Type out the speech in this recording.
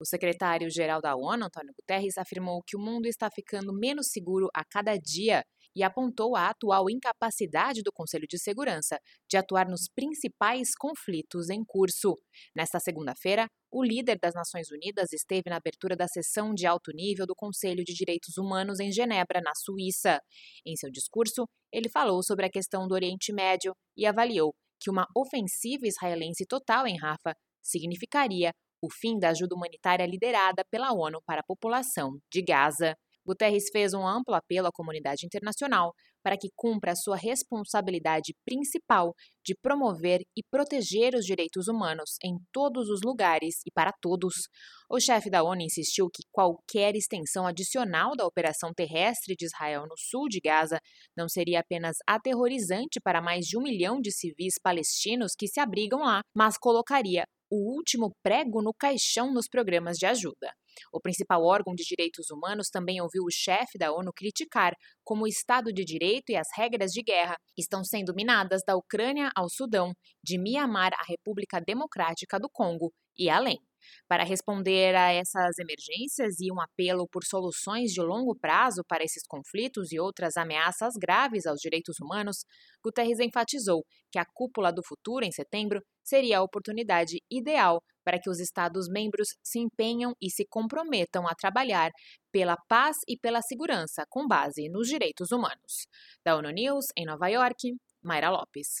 O secretário-geral da ONU, Antônio Guterres, afirmou que o mundo está ficando menos seguro a cada dia e apontou a atual incapacidade do Conselho de Segurança de atuar nos principais conflitos em curso. Nesta segunda-feira, o líder das Nações Unidas esteve na abertura da sessão de alto nível do Conselho de Direitos Humanos em Genebra, na Suíça. Em seu discurso, ele falou sobre a questão do Oriente Médio e avaliou que uma ofensiva israelense total em Rafa significaria o fim da ajuda humanitária liderada pela ONU para a população de Gaza. Guterres fez um amplo apelo à comunidade internacional para que cumpra a sua responsabilidade principal de promover e proteger os direitos humanos em todos os lugares e para todos. O chefe da ONU insistiu que qualquer extensão adicional da operação terrestre de Israel no sul de Gaza não seria apenas aterrorizante para mais de um milhão de civis palestinos que se abrigam lá, mas colocaria o último prego no caixão nos programas de ajuda. O principal órgão de direitos humanos também ouviu o chefe da ONU criticar como o Estado de Direito e as regras de guerra estão sendo minadas da Ucrânia ao Sudão, de Mianmar à República Democrática do Congo e além. Para responder a essas emergências e um apelo por soluções de longo prazo para esses conflitos e outras ameaças graves aos direitos humanos, Guterres enfatizou que a cúpula do futuro, em setembro, seria a oportunidade ideal para que os Estados-membros se empenham e se comprometam a trabalhar pela paz e pela segurança com base nos direitos humanos. Da ONU News, em Nova York, Mayra Lopes.